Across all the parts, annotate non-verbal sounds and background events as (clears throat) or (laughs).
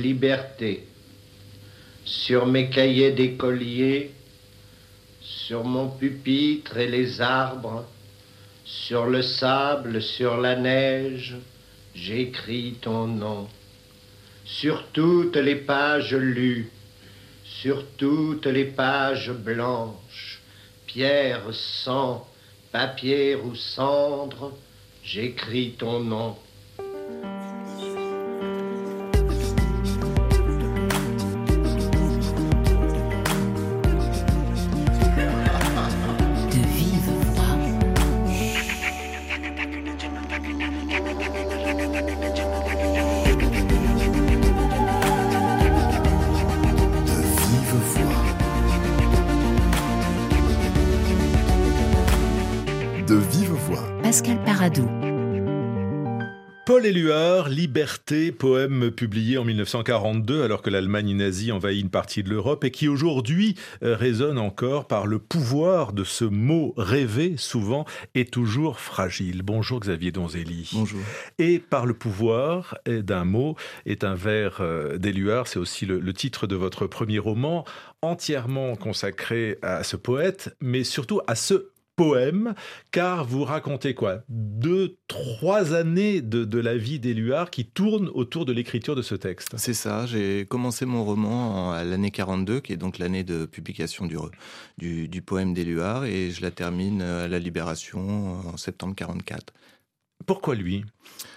liberté. Sur mes cahiers d'écolier, sur mon pupitre et les arbres, sur le sable, sur la neige, j'écris ton nom. Sur toutes les pages lues, sur toutes les pages blanches, pierre, sang, papier ou cendre, j'écris ton nom. Paul Éluard, Liberté, poème publié en 1942 alors que l'Allemagne nazie envahit une partie de l'Europe et qui aujourd'hui euh, résonne encore par le pouvoir de ce mot rêvé souvent et toujours fragile. Bonjour Xavier Donzelli. Bonjour. Et par le pouvoir d'un mot est un vers euh, d'Éluard, c'est aussi le, le titre de votre premier roman entièrement consacré à ce poète, mais surtout à ce poème, car vous racontez quoi? Deux, trois années de, la vie d'Éluard qui tournent autour de l'écriture de ce texte. C'est ça, j'ai commencé mon roman à l'année 42, qui est donc l'année de publication du, du, du poème d'Éluard, et je la termine à la Libération en septembre 44. Pourquoi lui?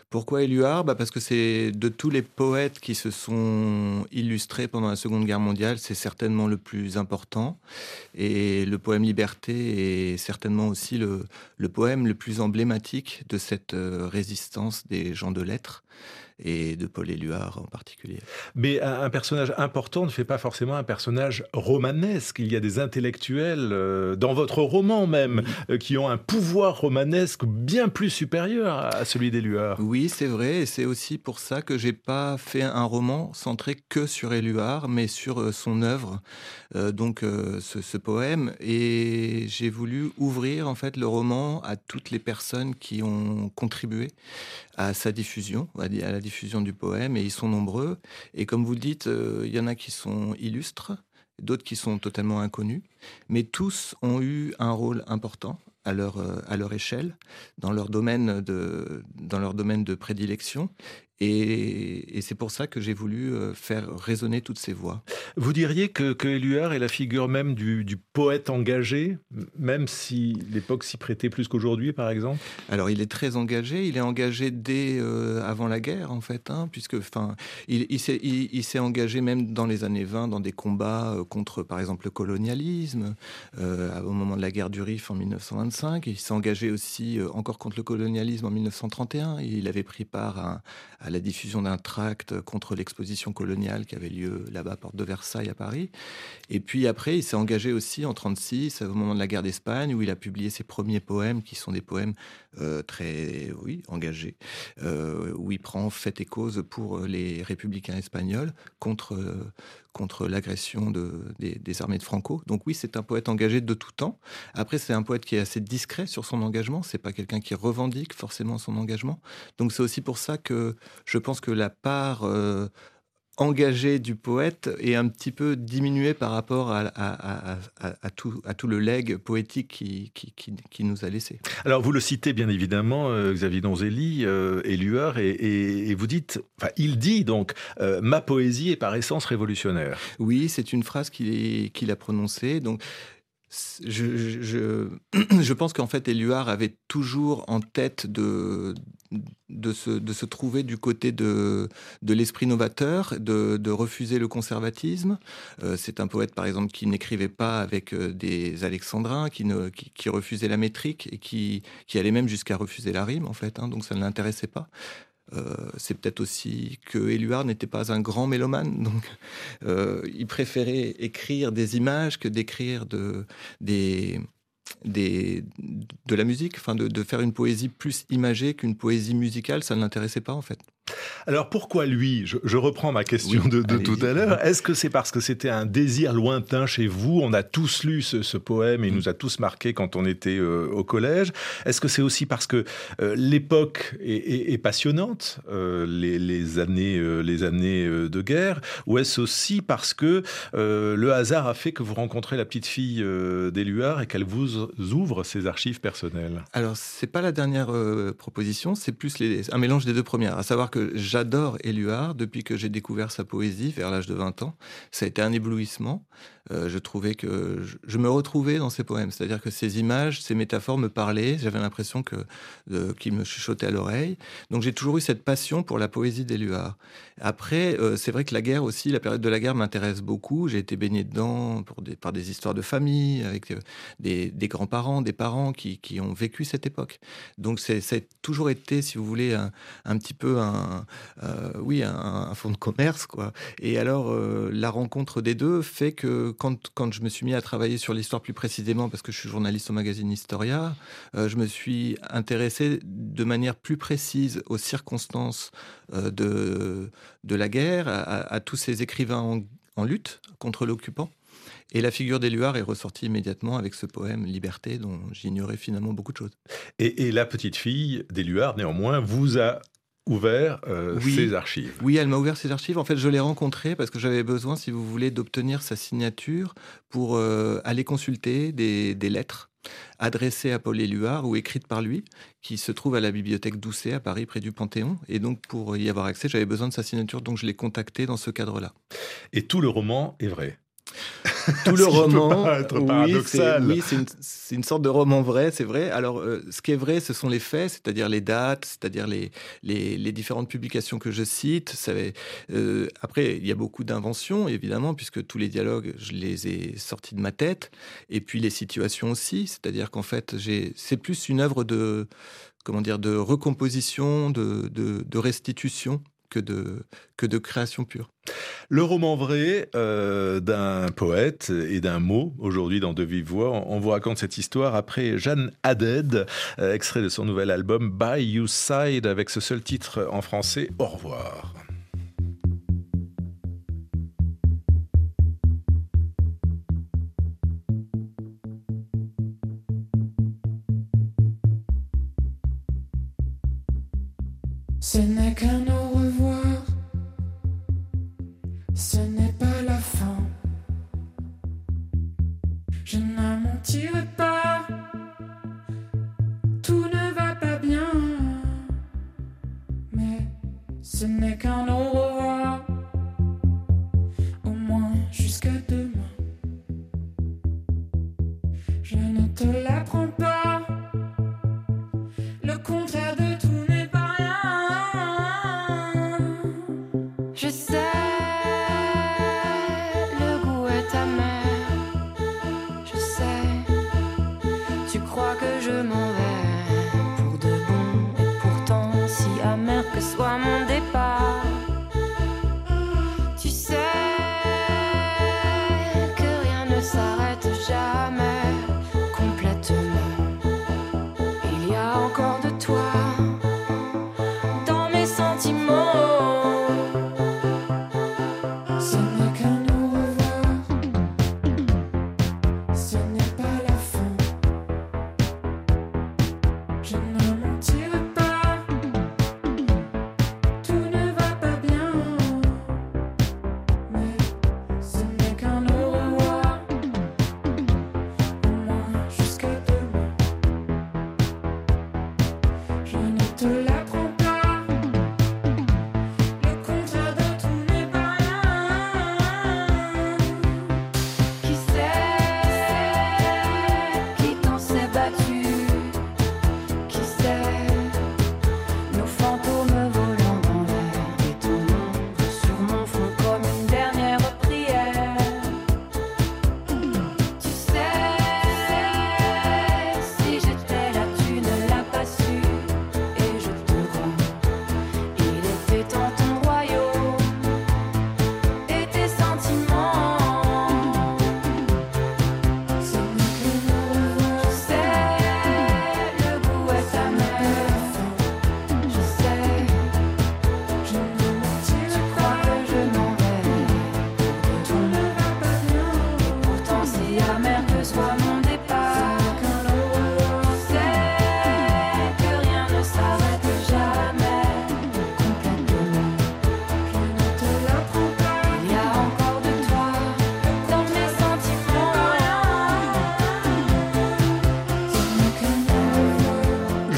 Pourquoi Éluard? Bah Parce que c'est de tous les poètes qui se sont illustrés pendant la Seconde Guerre mondiale, c'est certainement le plus important. Et le poème Liberté est certainement aussi le, poème le plus emblématique de cette euh, résistance des gens de lettres et de Paul Éluard en particulier. Mais un, personnage important ne fait pas forcément un personnage romanesque. Il y a des intellectuels, euh, dans votre roman même, euh, qui ont un pouvoir romanesque bien plus supérieur à celui d'Éluard. Oui, c'est vrai, et c'est aussi pour ça que j'ai pas fait un roman centré que sur Éluard, mais sur euh, son œuvre, donc ce, ce, poème. Et j'ai voulu ouvrir en fait le roman à toutes les personnes qui ont contribué à sa diffusion, à la diffusion du poème, et ils sont nombreux. Et comme vous le dites, euh, il y en a qui sont illustres, d'autres qui sont totalement inconnus, mais tous ont eu un rôle important à leur, euh, à leur échelle, dans leur domaine de, dans leur domaine de prédilection. Et, c'est pour ça que j'ai voulu euh, faire résonner toutes ces voix. Vous diriez que, que Éluard est la figure même du, poète engagé, même si l'époque s'y prêtait plus qu'aujourd'hui, par exemple? Alors, il est très engagé. Il est engagé dès euh, avant la guerre, en fait, hein, puisque, enfin, il, il s'est engagé même dans les années 20 dans des combats euh, contre, par exemple, le colonialisme, au moment de la guerre du Rif en 1925. Il s'est engagé aussi encore contre le colonialisme en 1931. Il avait pris part à, à à la diffusion d'un tract contre l'exposition coloniale qui avait lieu là-bas, porte de Versailles à Paris. Et puis après, il s'est engagé aussi en 36, au moment de la guerre d'Espagne, où il a publié ses premiers poèmes, qui sont des poèmes euh, très, engagés, euh, où il prend fait et cause pour les républicains espagnols contre contre l'agression de, des, armées de Franco. Donc oui, c'est un poète engagé de tout temps. Après, c'est un poète qui est assez discret sur son engagement. C'est pas quelqu'un qui revendique forcément son engagement. Donc c'est aussi pour ça que je pense que la part euh, engagé du poète est un petit peu diminué par rapport à, à, tout, à tout le legs poétique qui, qui, qui, nous a laissé. Alors vous le citez bien évidemment, euh, Xavier Donzelli, euh, Éluard, et, et, vous dites, enfin il dit donc, euh, ma poésie est par essence révolutionnaire. Oui, c'est une phrase qu'il qu'il a prononcée. Donc (clears throat) je, pense qu'en fait, Éluard avait toujours en tête de, se, trouver du côté de, l'esprit novateur, de, refuser le conservatisme. Euh, c'est un poète, par exemple, qui n'écrivait pas avec euh, des alexandrins, qui, refusait la métrique et qui, qui allait même jusqu'à refuser la rime, en fait. Hein, donc ça ne l'intéressait pas. Euh, c'est peut-être aussi que Éluard n'était pas un grand mélomane, (laughs) donc euh, il préférait écrire des images que d'écrire de, la musique, enfin de, faire une poésie plus imagée qu'une poésie musicale, ça ne l'intéressait pas en fait. Alors pourquoi lui? Je, reprends ma question de, tout à l'heure. Est-ce que c'est parce que c'était un désir lointain chez vous? On a tous lu ce, poème et il mm. nous a tous marqué quand on était euh, au collège. Est-ce que c'est aussi parce que euh, l'époque est, passionnante, euh, les, années, les années de guerre? Ou est-ce aussi parce que le hasard a fait que vous rencontrez la petite fille d'Éluard et qu'elle vous ouvre ses archives personnelles? Alors c'est pas la dernière proposition, c'est plus les, un mélange des deux premières. À savoir que j'adore Éluard depuis que j'ai découvert sa poésie vers l'âge de 20 ans. Ça a été un éblouissement. Euh, je trouvais que je, me retrouvais dans ses poèmes, c'est-à-dire que ces images, ces métaphores me parlaient. J'avais l'impression que qu'il me chuchotait à l'oreille. Donc j'ai toujours eu cette passion pour la poésie d'Éluard. Après, euh, c'est vrai que la guerre aussi, la période de la guerre m'intéresse beaucoup. J'ai été baigné dedans pour des, par des histoires de famille avec euh, des, des grands-parents, des parents qui, qui, ont vécu cette époque. Donc c'est toujours été, si vous voulez, un, un petit peu un, oui, un, un, fonds de commerce, quoi. Et alors la rencontre des deux fait que quand, je me suis mis à travailler sur l'histoire plus précisément, parce que je suis journaliste au magazine Historia, euh, je me suis intéressé de manière plus précise aux circonstances euh, de, la guerre, à, tous ces écrivains en, lutte contre l'occupant. Et la figure d'Éluard est ressortie immédiatement avec ce poème Liberté, dont j'ignorais finalement beaucoup de choses. Et, et la petite fille d'Éluard, néanmoins, vous a ouvert euh, ses archives. Oui, elle m'a ouvert ses archives. En fait, je l'ai rencontrée parce que j'avais besoin, si vous voulez, d'obtenir sa signature pour euh, aller consulter des, lettres adressées à Paul Éluard ou écrites par lui, qui se trouvent à la bibliothèque Doucet à Paris, près du Panthéon. Et donc, pour y avoir accès, j'avais besoin de sa signature, donc je l'ai contacté dans ce cadre-là. Et tout le roman est vrai tout le (laughs) roman. oui, c'est une, sorte de roman vrai, c'est vrai. Alors, euh, ce qui est vrai, ce sont les faits, c'est-à-dire les dates, c'est-à-dire les, les, différentes publications que je cite. Euh, après, il y a beaucoup d'inventions, évidemment, puisque tous les dialogues, je les ai sortis de ma tête. Et puis les situations aussi, c'est-à-dire qu'en fait, c'est plus une œuvre de comment dire, de recomposition, de, de restitution que de, que de création pure. Le roman vrai euh, d'un poète et d'un mot, aujourd'hui dans De Vive Voix, on vous raconte cette histoire après Jeanne Haddad, euh, extrait de son nouvel album By You Side, avec ce seul titre en français, Au revoir. Ce n'est qu'un au revoir.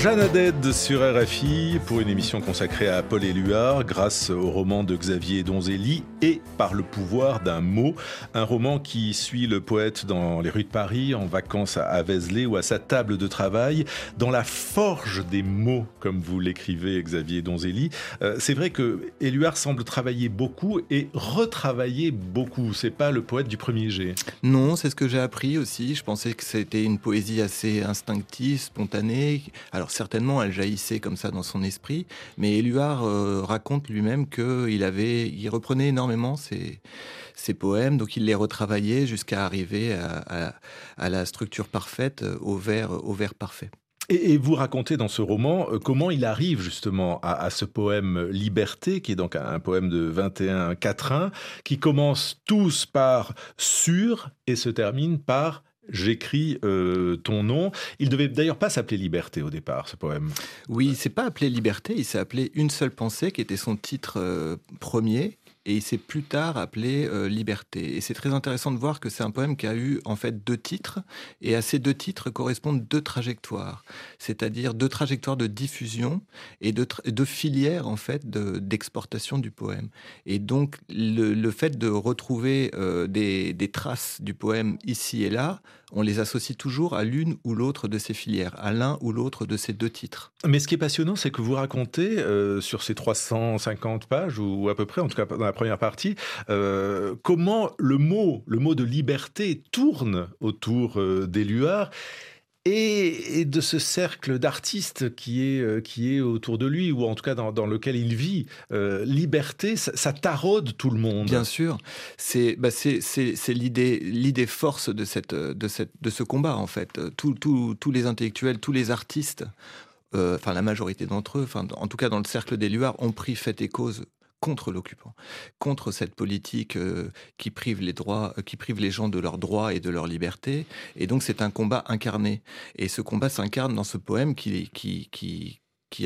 Jeanne Haddad sur RFI pour une émission consacrée à Paul Éluard grâce au roman de Xavier Donzelli et par le pouvoir d'un mot. Un roman qui suit le poète dans les rues de Paris, en vacances à Vézelay ou à sa table de travail, dans la forge des mots, comme vous l'écrivez Xavier Donzelli. Euh, c'est vrai que Éluard semble travailler beaucoup et retravailler beaucoup. C'est pas le poète du premier jet. Non, c'est ce que j'ai appris aussi. Je pensais que c'était une poésie assez instinctive, spontanée. Alors certainement, elle jaillissait comme ça dans son esprit, mais Éluard euh, raconte lui-même qu'il avait, il reprenait énormément ses, poèmes, donc il les retravaillait jusqu'à arriver à, la structure parfaite, au vers, au vers parfait. Et, vous racontez dans ce roman euh, comment il arrive justement à, ce poème Liberté, qui est donc un, poème de 21 quatrains, qui commence tous par sur et se termine par j'écris euh, ton nom. Il devait d'ailleurs pas s'appeler Liberté au départ, ce poème. Oui, il s'est pas appelé Liberté, il s'est appelé Une seule pensée, qui était son titre euh, premier et il s'est plus tard appelé euh, Liberté. Et c'est très intéressant de voir que c'est un poème qui a eu en fait deux titres, et à ces deux titres correspondent deux trajectoires, c'est-à-dire deux trajectoires de diffusion et deux, deux filières en fait d'exportation du poème. Et donc le, fait de retrouver des traces du poème ici et là, on les associe toujours à l'une ou l'autre de ces filières, à l'un ou l'autre de ces deux titres. Mais ce qui est passionnant, c'est que vous racontez euh, sur ces 350 pages, ou à peu près, en tout cas dans la première partie, euh, comment le mot, le de liberté tourne autour euh, des luards et, de ce cercle d'artistes qui est, euh, qui est autour de lui, ou en tout cas dans, lequel il vit. Euh, liberté, ça, taraude tout le monde. Bien sûr, c'est bah l'idée l'idée force de, cette, de, cette, de ce combat, en fait. tous les intellectuels, tous les artistes, euh, enfin la majorité d'entre eux, en tout cas dans le cercle des Luards, ont pris fait et cause contre l'occupant, contre cette politique euh, qui prive les droits, euh, qui prive les gens de leurs droits et de leur liberté. Et donc c'est un combat incarné. Et ce combat s'incarne dans ce poème qui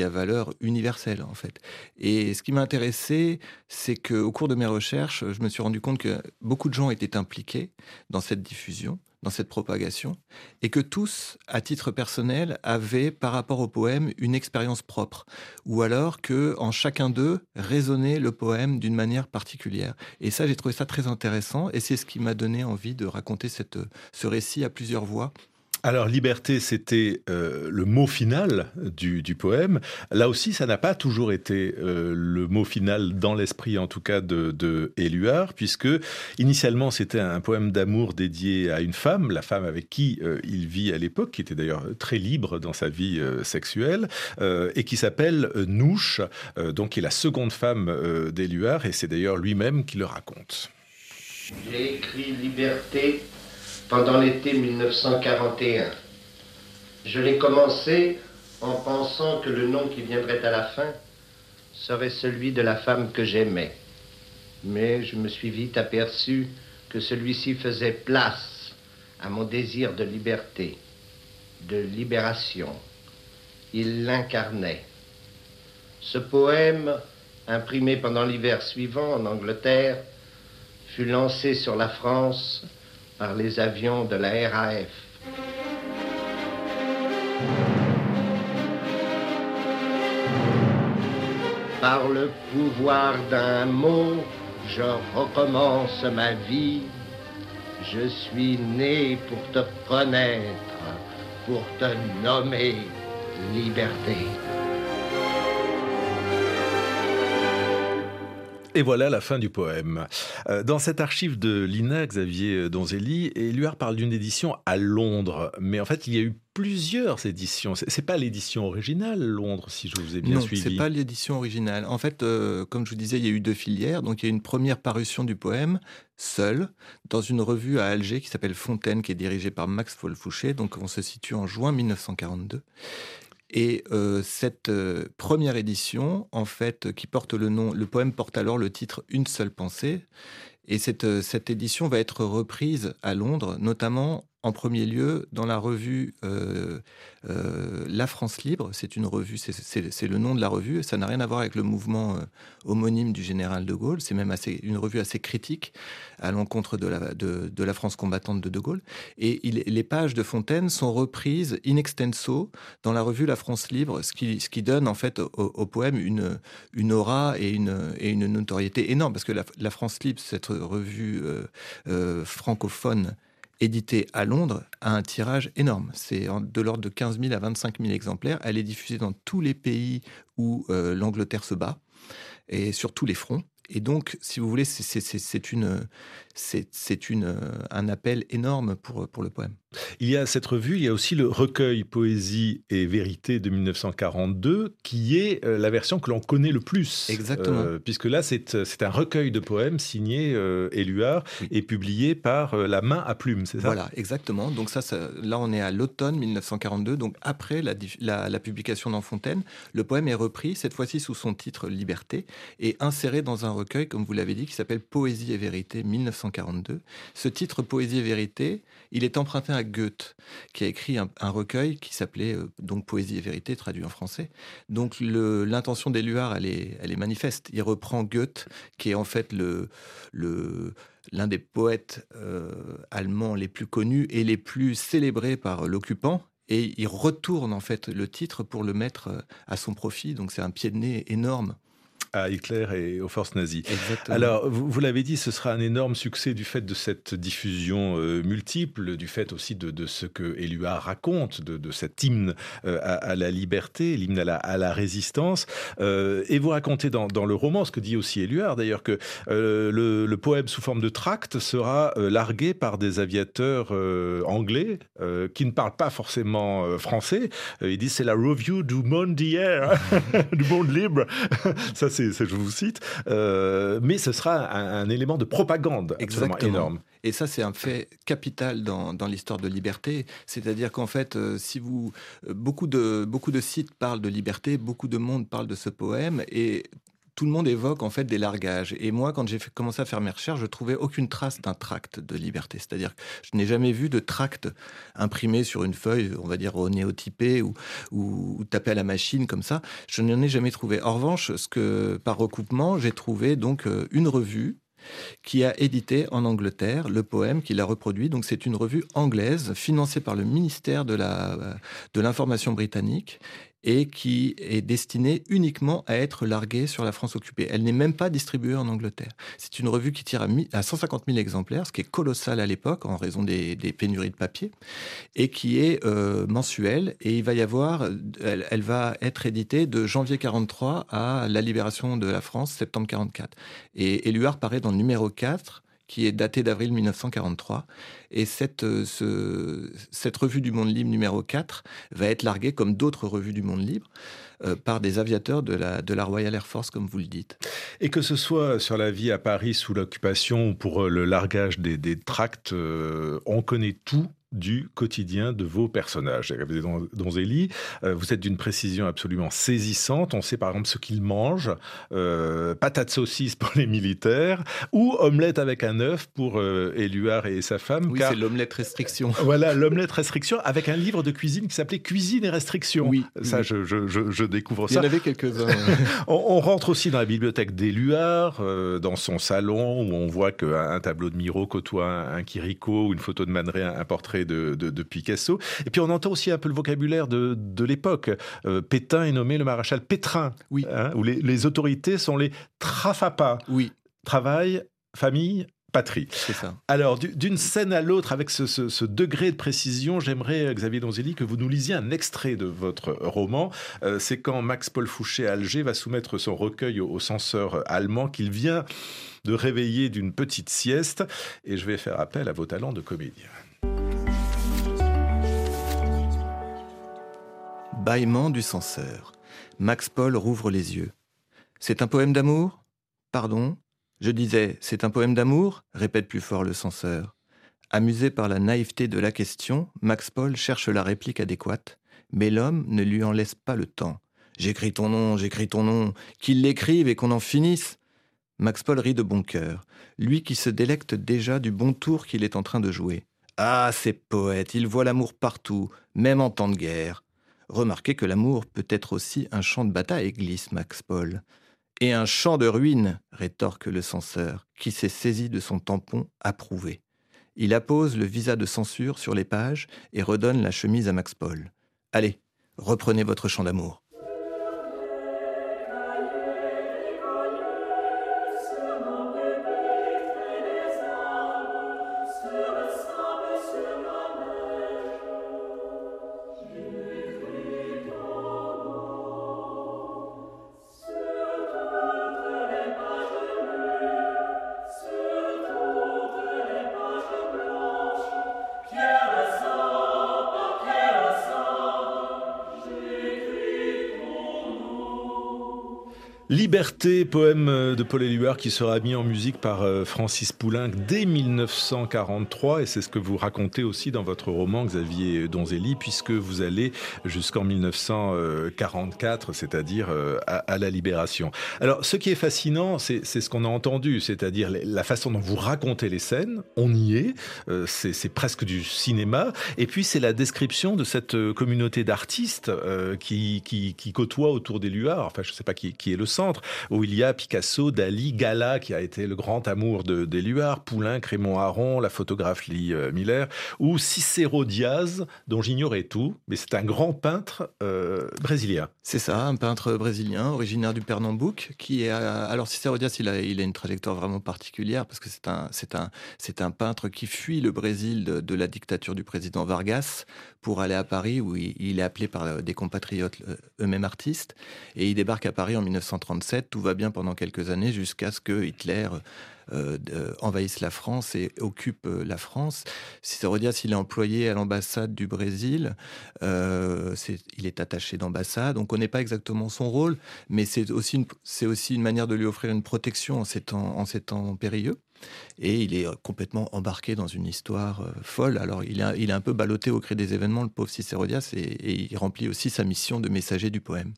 a valeur universelle en fait. Et ce qui m'a intéressé, c'est qu'au cours de mes recherches, je me suis rendu compte que beaucoup de gens étaient impliqués dans cette diffusion dans cette propagation, et que tous, à titre personnel, avaient par rapport au poème une expérience propre, ou alors que en chacun d'eux résonnait le poème d'une manière particulière. Et ça, j'ai trouvé ça très intéressant, et c'est ce qui m'a donné envie de raconter cette, ce récit à plusieurs voix alors, liberté, c'était euh, le mot final du, poème. Là aussi, ça n'a pas toujours été euh, le mot final dans l'esprit, en tout cas, de, de puisque initialement, c'était un poème d'amour dédié à une femme, la femme avec qui euh, il vit à l'époque, qui était d'ailleurs très libre dans sa vie sexuelle, et qui s'appelle Nouche, donc qui est la seconde femme d'Éluard, et c'est d'ailleurs lui-même qui le raconte. J'ai écrit Liberté pendant l'été 1941. Je l'ai commencé en pensant que le nom qui viendrait à la fin serait celui de la femme que j'aimais. Mais je me suis vite aperçu que celui-ci faisait place à mon désir de liberté, de libération. Il l'incarnait. Ce poème, imprimé pendant l'hiver suivant en Angleterre, fut lancé sur la France par les avions de la RAF. Par le pouvoir d'un mot, je recommence ma vie. Je suis né pour te connaître, pour te nommer liberté. Et voilà la fin du poème. Euh, dans cette archive de Lina, Xavier Donzelli, Éluard parle d'une édition à Londres. Mais en fait, il y a eu plusieurs éditions. C'est pas l'édition originale, Londres, si je vous ai bien suivi. Non, c'est pas l'édition originale. En fait, euh, comme je vous disais, il y a eu deux filières. Donc, il y a une première parution du poème, seul, dans une revue à Alger qui s'appelle Fontaine, qui est dirigée par Max Folfouché. Donc, on se situe en juin 1942. Et euh, cette euh, première édition, en fait, qui porte le nom, le poème porte alors le titre Une seule pensée. Et cette, euh, cette édition va être reprise à Londres, notamment en premier lieu dans la revue euh, euh, La France Libre. C'est une revue, c'est le nom de la revue. Ça n'a rien à voir avec le mouvement euh, homonyme du général de Gaulle. C'est même assez, une revue assez critique à l'encontre de la, France combattante de de Gaulle. Et il, les pages de Fontaine sont reprises in extenso dans la revue La France Libre, ce qui, donne en fait au, poème une, une aura et une, et une notoriété énorme. Parce que la, la France Libre, cette revue francophone, éditée à Londres, a un tirage énorme. C'est de l'ordre de 15 000 à 25 000 exemplaires. Elle est diffusée dans tous les pays où euh, l'Angleterre se bat et sur tous les fronts. Et donc, si vous voulez, c'est une, c'est une, euh, un appel énorme pour, pour le poème. Il y a cette revue, il y a aussi le recueil Poésie et Vérité de 1942, qui est euh, la version que l'on connaît le plus. Exactement. Euh, puisque là, c'est un recueil de poèmes signé euh, Éluard et publié par La Main à Plume, c'est ça? Voilà, exactement. Donc ça, ça, là, on est à l'automne 1942, donc après la, la, la publication d'Enfontaine. Le poème est repris, cette fois-ci sous son titre Liberté, et inséré dans un recueil, comme vous l'avez dit, qui s'appelle Poésie et Vérité 1942. Ce titre Poésie et vérité, il est emprunté à Goethe, qui a écrit un, recueil qui s'appelait euh, donc Poésie et vérité, traduit en français. Donc l'intention d'Éluard, elle est, elle est manifeste. Il reprend Goethe, qui est en fait l'un des poètes euh, allemands les plus connus et les plus célébrés par l'occupant, et il retourne en fait le titre pour le mettre euh, à son profit. Donc c'est un pied de nez énorme à Hitler et aux forces nazies. Alors, vous, l'avez dit, ce sera un énorme succès du fait de cette diffusion euh, multiple, du fait aussi de, ce que Éluard raconte, de, cet hymne euh, à, la liberté, l'hymne à la, résistance. Euh, et vous racontez dans, le roman, ce que dit aussi Éluard d'ailleurs, que le, poème sous forme de tract sera largué par des aviateurs anglais qui ne parlent pas forcément français. ils disent c'est la review du monde d'hier, (laughs) du monde libre. (laughs) Ça, c'est je vous cite, euh, mais ce sera un, élément de propagande absolument énorme. Et ça, c'est un fait capital dans, l'histoire de liberté. C'est-à-dire qu'en fait, euh, si vous euh, beaucoup de beaucoup de sites parlent de liberté, beaucoup de monde parle de ce poème, et tout le monde évoque en fait des largages. Et moi, quand j'ai commencé à faire mes recherches, je trouvais aucune trace d'un tract de liberté. C'est-à-dire que je n'ai jamais vu de tract imprimé sur une feuille, on va dire néotypé ou, ou, tapé à la machine comme ça. Je n'en ai jamais trouvé. En revanche, ce que par recoupement, j'ai trouvé donc euh, une revue qui a édité en Angleterre le poème qu'il a reproduit. Donc c'est une revue anglaise financée par le ministère de l'information de britannique et qui est destinée uniquement à être larguée sur la France occupée. Elle n'est même pas distribuée en Angleterre. C'est une revue qui tire à, 150 000 exemplaires, ce qui est colossal à l'époque en raison des, pénuries de papier, et qui est euh, mensuelle. Et il va y avoir, elle, va être éditée de janvier 43 à la libération de la France, septembre 44. Et Éluard paraît dans le numéro 4 qui est daté d'avril 1943. Et cette, euh, ce, cette revue du monde libre numéro 4 va être larguée, comme d'autres revues du monde libre, euh, par des aviateurs de la, de la Royal Air Force, comme vous le dites. Et que ce soit sur la vie à Paris sous l'occupation ou pour euh, le largage des, des tracts, on connaît tout du quotidien de vos personnages. Donzelli, euh, vous êtes d'une précision absolument saisissante. On sait par exemple ce qu'ils mangent, euh, patates saucisses pour (laughs) les militaires, ou omelette avec un œuf pour euh, Éluard et sa femme. Oui, c'est l'omelette restriction. (laughs) Voilà, l'omelette restriction avec un livre de cuisine qui s'appelait Cuisine et restriction. Oui. Ça, Je, je, je, découvre ça. Il y en avait quelques-uns. (laughs) on, rentre aussi dans la bibliothèque d'Éluard, dans son salon, où on voit qu'un tableau de Miro côtoie un, un Quirico ou une photo de Man un portrait de, Picasso. Et puis on entend aussi un peu le vocabulaire de, l'époque. Euh, Pétain est nommé le maréchal Pétrin, oui. Hein, où les, autorités sont les trafapas. Oui. Travail, famille, patrie. C'est ça. Alors, d'une scène à l'autre, avec ce, degré de précision, j'aimerais, Xavier Donzelli, que vous nous lisiez un extrait de votre roman. Euh, c'est quand Max-Paul Fouché à Alger va soumettre son recueil au, au censeur allemand qu'il vient de réveiller d'une petite sieste. Et je vais faire appel à vos talents de comédien. Bâillement du censeur. Max Paul rouvre les yeux. C'est un poème d'amour? Pardon? Je disais, c'est un poème d'amour? Répète plus fort le censeur. Amusé par la naïveté de la question, Max Paul cherche la réplique adéquate, mais l'homme ne lui en laisse pas le temps. J'écris ton nom, j'écris ton nom, qu'il l'écrive et qu'on en finisse. Max Paul rit de bon cœur, lui qui se délecte déjà du bon tour qu'il est en train de jouer. Ah, ces poètes, ils voient l'amour partout, même en temps de guerre. Remarquez que l'amour peut être aussi un champ de bataille, glisse Max Paul. Et un champ de ruines, rétorque le censeur, qui s'est saisi de son tampon approuvé. Il appose le visa de censure sur les pages et redonne la chemise à Max Paul. Allez, reprenez votre chant d'amour. Liberté, poème de Paul Éluard qui sera mis en musique par euh, Francis Poulenc dès 1943 et c'est ce que vous racontez aussi dans votre roman Xavier Donzelli puisque vous allez jusqu'en 1944, c'est-à-dire euh, à, la libération. Alors ce qui est fascinant, c'est ce qu'on a entendu, c'est-à-dire la façon dont vous racontez les scènes, on y est, euh, c'est presque du cinéma. Et puis c'est la description de cette communauté d'artistes qui, côtoie autour d'Éluard, enfin je ne sais pas qui, qui est le centre, où il y a Picasso, Dali, Gala, qui a été le grand amour de d'Éluard, Poulain, Crémont Aron, la photographe Lee euh, Miller, ou Cicero Diaz, dont j'ignorais tout, mais c'est un grand peintre euh, brésilien. C'est ça, un peintre brésilien, originaire du Pernambouc, qui est... Euh, alors Cicero Diaz, il a, une trajectoire vraiment particulière, parce que c'est un, un peintre qui fuit le Brésil de, la dictature du président Vargas pour aller à Paris, où il, est appelé par des compatriotes eux-mêmes artistes, et il débarque à Paris en 1930 tout va bien pendant quelques années jusqu'à ce que Hitler euh, envahisse la France et occupe euh, la France. Cicero Diaz, il est employé à l'ambassade du Brésil. Euh, il est attaché d'ambassade. On ne connaît pas exactement son rôle, mais c'est aussi, une, aussi une manière de lui offrir une protection en ces temps, en ces temps périlleux et il est complètement embarqué dans une histoire euh, folle. Alors il, est un peu ballotté au gré des événements, le pauvre Cicérodias, et, et, il remplit aussi sa mission de messager du poème.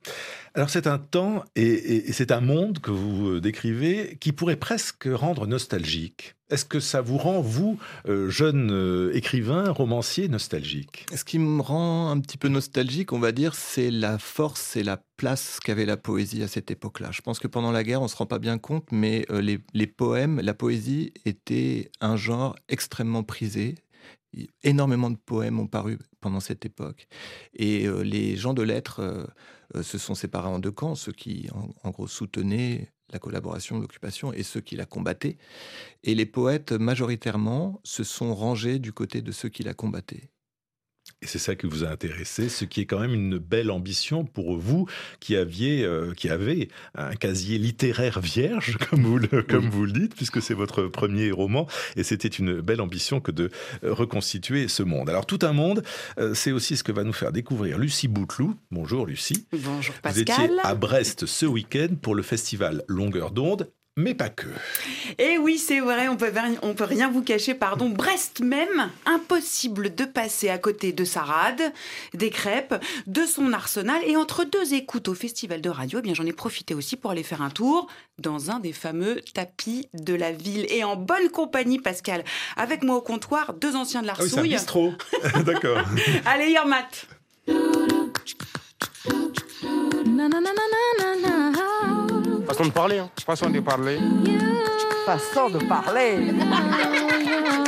Alors c'est un temps et c'est un monde que vous euh, décrivez qui pourrait presque rendre nostalgique. Est-ce que ça vous rend, vous, euh, jeune euh, écrivain, romancier, nostalgique? Ce qui me rend un petit peu nostalgique, on va dire, c'est la force et la place qu'avait la poésie à cette époque-là. Je pense que pendant la guerre, on ne se rend pas bien compte, mais euh, les, poèmes, la poésie était un genre extrêmement prisé. Énormément de poèmes ont paru pendant cette époque. Et les gens de lettres se sont séparés en deux camps, ceux qui, en gros, soutenaient la collaboration, l'occupation, et ceux qui la combattaient. Et les poètes, majoritairement, se sont rangés du côté de ceux qui la combattaient. Et c'est ça qui vous a intéressé, ce qui est quand même une belle ambition pour vous qui aviez, euh, qui avez un casier littéraire vierge, (laughs) comme vous le, comme vous le dites, puisque c'est votre premier roman. Et c'était une belle ambition que de euh, reconstituer ce monde. Alors, tout un monde, euh, c'est aussi ce que va nous faire découvrir Lucie Bouteloup. Bonjour Lucie. Bonjour Pascal. Vous étiez à Brest ce week-end pour le festival Longueur d'onde mais pas que. Et eh oui, c'est vrai, on peut, on peut rien vous cacher, pardon. Brest même, impossible de passer à côté de sa rade, des crêpes, de son arsenal. Et entre deux écoutes au festival de radio, eh bien j'en ai profité aussi pour aller faire un tour dans un des fameux tapis de la ville. Et en bonne compagnie, Pascal, avec moi au comptoir, deux anciens de l'Arsouille. Ah oui, c'est un bistrot. (laughs) D'accord. Allez, Yermat. Façon de parler, hein. Façon de parler. Façon de parler. (laughs)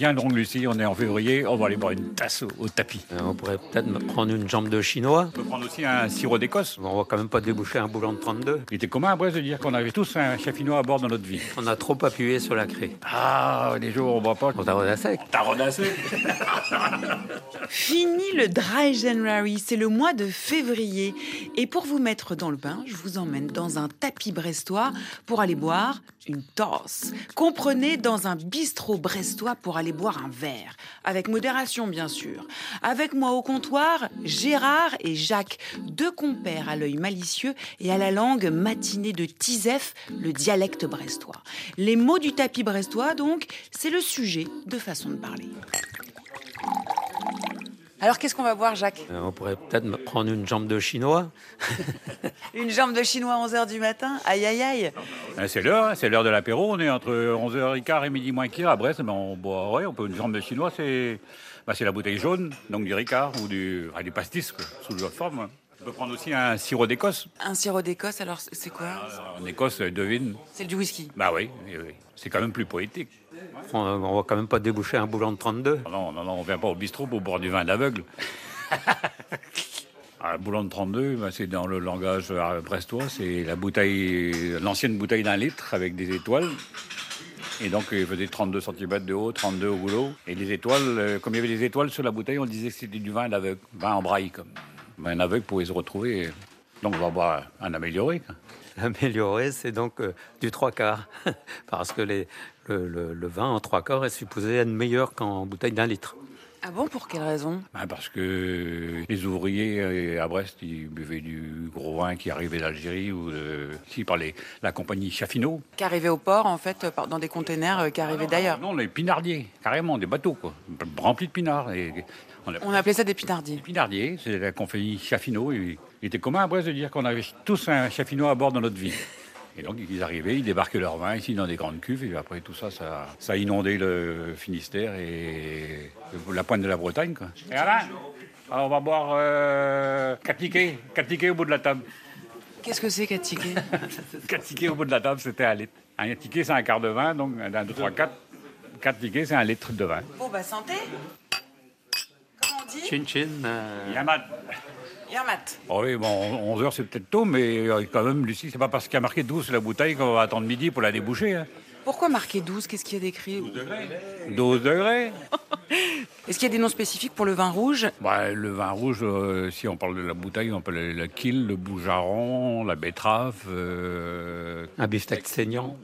Bien donc, Lucie, on est en février, on va aller boire une tasse au, tapis. Euh, on pourrait peut-être prendre une jambe de chinois. On peut prendre aussi un sirop d'Écosse. on va quand même pas déboucher un boulon de 32. Il était commun après de dire qu'on avait tous un chafinois à bord dans notre vie. On a trop appuyé sur la craie. Ah, les jours on boit pas. On t'a à sec. On à sec. (laughs) Fini le dry January, c'est le mois de février. Et pour vous mettre dans le bain, je vous emmène dans un tapis brestois pour aller boire une tasse. Comprenez, dans un bistrot brestois pour aller boire un verre. Avec modération, bien sûr. Avec moi au comptoir, Gérard et Jacques, deux compères à l'œil malicieux et à la langue matinée de Tisef, le dialecte brestois. Les mots du tapis brestois, donc, c'est le sujet de façon de parler. Alors qu'est-ce qu'on va boire, Jacques Euh, on pourrait peut-être me prendre une jambe de chinois. (laughs) (laughs) Une jambe de chinois à 11h du matin Aïe aïe aïe Euh, C'est l'heure, hein, c'est l'heure de l'apéro. On est entre 11h15 et midi moins quart à Brest. Mais on boit, ouais, on peut une jambe de chinois, c'est bah, c'est la bouteille jaune, donc du Ricard ou du, ah, du pastis, quoi, sous leur forme. hein. On peut prendre aussi un sirop d'Écosse. Un sirop d'Écosse, alors c'est quoi? En Écosse, euh, devine. C'est du whisky. Bah oui, oui, oui. c'est quand même plus poétique. On, on va quand même pas déboucher un boulon de 32. Non, non, non, on vient pas au bistrot pour boire du vin d'aveugle. (laughs) Un boulon de 32, bah, c'est dans le langage euh, brestois, c'est la bouteille, l'ancienne bouteille d'un litre avec des étoiles. Et donc, il faisait 32 cm de haut, 32 au goulot. Et les étoiles, euh, comme il y avait des étoiles sur la bouteille, on disait que c'était du vin d'aveugle, vin en braille. Comme. Ben, Un aveugle pouvait se retrouver. Donc, on va boire un amélioré. quoi. (laughs) Amélioré, c'est donc euh, du trois quarts. (laughs) Parce que le vin en trois quarts est supposé être meilleur qu'en bouteille d'un litre. Ah bon, pour quelle raison? Ben, parce que les ouvriers euh, à Brest, ils buvaient du gros vin qui arrivait d'Algérie ou de, ici par les- la compagnie Chaffino. Qui arrivait au port, en fait, euh, dans des containers euh, qui arrivaient d'ailleurs. Non, les pinardiers, carrément, des bateaux, quoi, remplis de pinards. Et on appelait ça des pinardiers. Pinardier, c'est la compagnie Chaffino. Il, il était commun à Brest de dire qu'on avait tous un Chaffino à bord dans notre vie. Et donc, ils arrivaient, ils débarquaient leur vin ici dans des grandes cuves. Et après, tout ça, ça, ça a inondé le Finistère et la pointe de la Bretagne. Quoi. Et Alain, alors, on va boire euh, quatre tickets, quatre tickets au bout de la table. Qu'est-ce que c'est qu'à ticket Quatre tickets au bout de la table, c'était un litre. Un ticket, c'est un quart de vin, donc un, deux, trois, quatre. Quatre tickets, c'est un litre de vin. Bon, bah santé Chin chin. euh, Yamat. Yermat. Oh oui, bon, 11 heures, c'est peut-être tôt, mais euh, quand même, Lucie, c'est pas parce qu'il y a marqué 12 sur la bouteille qu'on va attendre midi pour la déboucher. hein. Pourquoi marquer 12 Qu'est-ce qu'il y a d'écrit? 12 degrés (laughs) Est-ce qu'il y a des noms spécifiques pour le vin rouge? Bah, Le vin rouge, euh, si on parle de la bouteille, on peut le, le kill, le boujaron, la betterave, euh, un beefsteak saignant.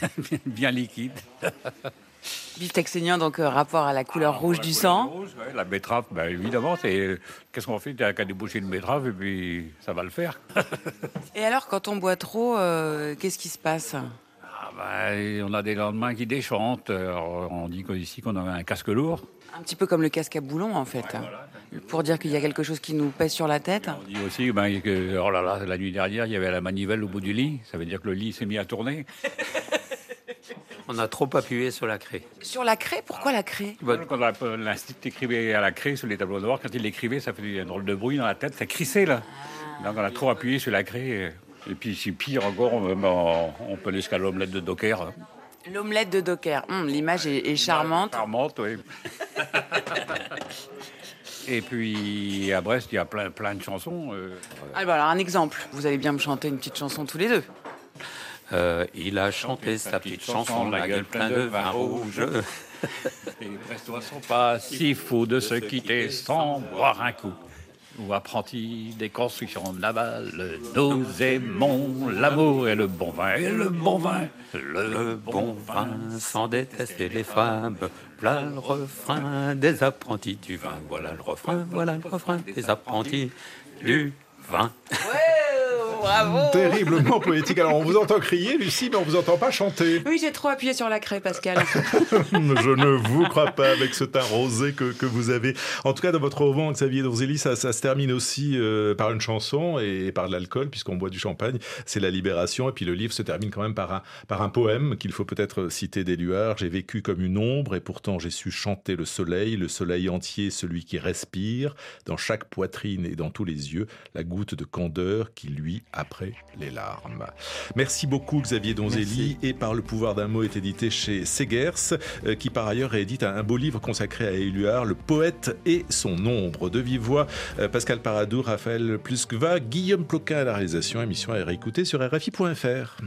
(laughs) bien liquide. (laughs) Beefsteak saignant, donc euh, rapport à la couleur rouge du sang. Rouge, ouais, la betterave, bah, évidemment, c'est qu'est-ce qu'on fait Il n'y a qu'à déboucher une betterave et puis ça va le faire. (laughs) Et alors, quand on boit trop, euh, qu'est-ce qui se passe? Ah, et on a des lendemains qui déchantent. Alors, on dit ici qu'on a un casque lourd. Un petit peu comme le casque à boulon, en fait. Pour dire qu'il y a quelque chose qui nous pèse sur la tête. On dit aussi ben, que oh là là, la nuit dernière, il y avait la manivelle au bout du lit. Ça veut dire que le lit s'est mis à tourner. (laughs) On a trop appuyé sur la craie. Sur la craie, pourquoi la craie? Quand la- l'institut écrivait à la craie sur les tableaux noirs, quand il l'écrivait, ça faisait un drôle de bruit dans la tête, ça crissait là. Donc on a trop appuyé sur la craie. Et puis si pire encore, on, on- on peut aller jusqu'à l'omelette de Docker. L'omelette de Docker. Hum, L'image est, est charmante. Charmante, oui. (laughs) Et puis à Brest, il y a plein, plein de chansons. euh, Ah, bah, alors, un exemple. Vous allez bien me chanter une petite chanson tous les deux. Euh, il a chanté sa petite chanson, la gueule pleine de vin rouge. Les Brestois sont pas si fous de se quitter sans boire un coup. Ou apprentis des constructions navales, nous aimons l'amour et le bon vin, et le bon vin, Le bon vin sans détester les femmes. Voilà le refrain des apprentis du vin. Voilà le refrain, voilà le refrain des apprentis du vin. Bravo Terriblement poétique. Alors, on vous entend crier, Lucie, mais on vous entend pas chanter. Oui, j'ai trop appuyé sur la craie, Pascal. (laughs) Je ne vous crois pas avec ce teint rosé que, que vous avez. En tout cas, dans votre roman, Xavier Donzelli, ça, ça se termine aussi euh, par une chanson et par de l'alcool, puisqu'on boit du champagne. C'est la libération. Et puis le livre se termine quand même par un, par un poème qu'il faut peut-être citer des lueurs. J'ai vécu comme une ombre et pourtant j'ai su chanter le soleil, le soleil entier, celui qui respire, dans chaque poitrine et dans tous les yeux, la goutte de candeur qui luit après les larmes. Merci beaucoup Xavier Donzelli et par le pouvoir d'un mot est édité chez Segers euh, qui par ailleurs réédite un, beau livre consacré à Éluard, le poète et son ombre. De vive voix, euh, Pascal Paradou, Raphaël Pluskva, Guillaume Ploquin à la réalisation, émission à réécouter sur RFI.fr.